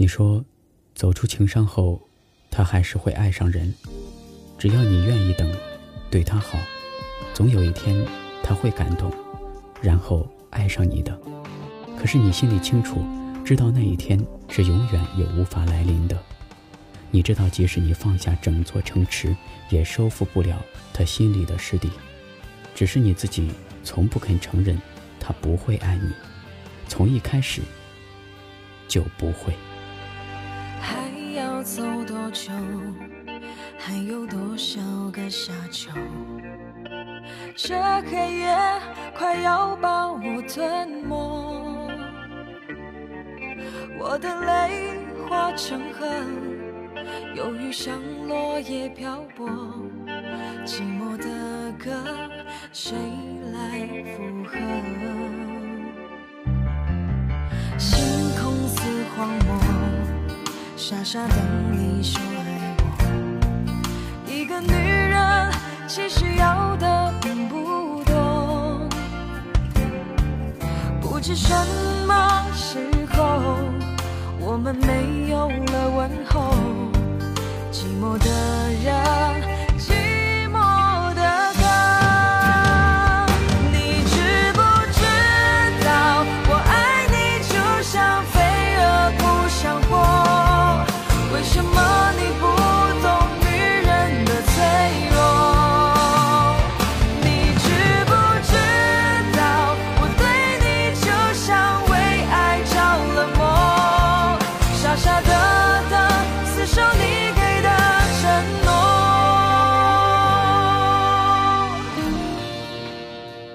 你说，走出情伤后，他还是会爱上人。只要你愿意等，对他好，总有一天他会感动，然后爱上你的。可是你心里清楚，知道那一天是永远也无法来临的。你知道，即使你放下整座城池，也收复不了他心里的失地。只是你自己从不肯承认，他不会爱你，从一开始就不会。要走多久？还有多少个夏秋？这黑夜快要把我吞没，我的泪化成河，忧郁像落叶漂泊，寂寞的歌谁来附和？星空似荒漠，傻傻等你说爱我。一个女人其实要的并不多，不知什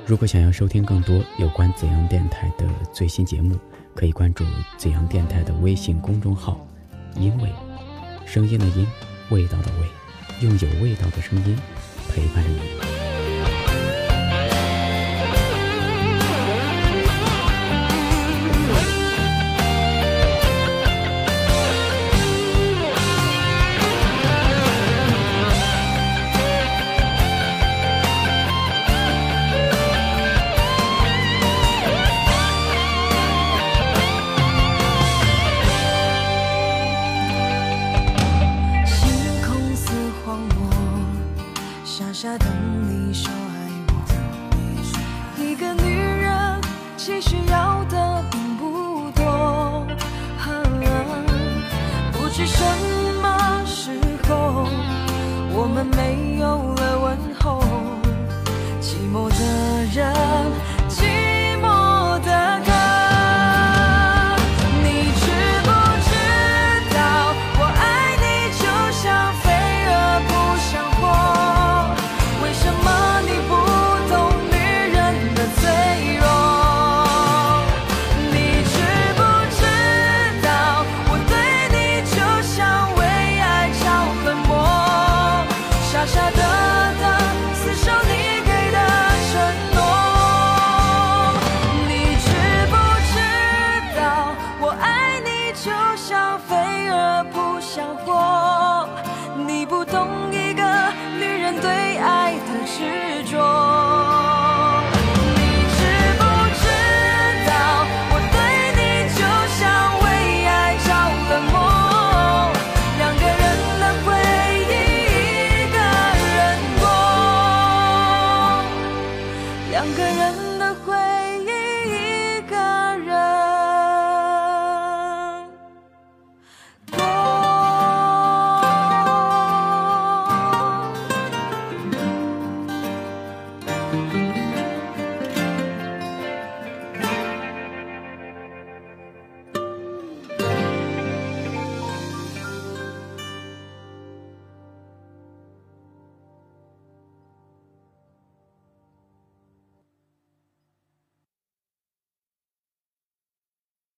如果想要收听更多有关紫阳电台的最新节目，可以关注紫阳电台的微信公众号“因为”，声音的音，味道的味，用有味道的声音陪伴着你。消费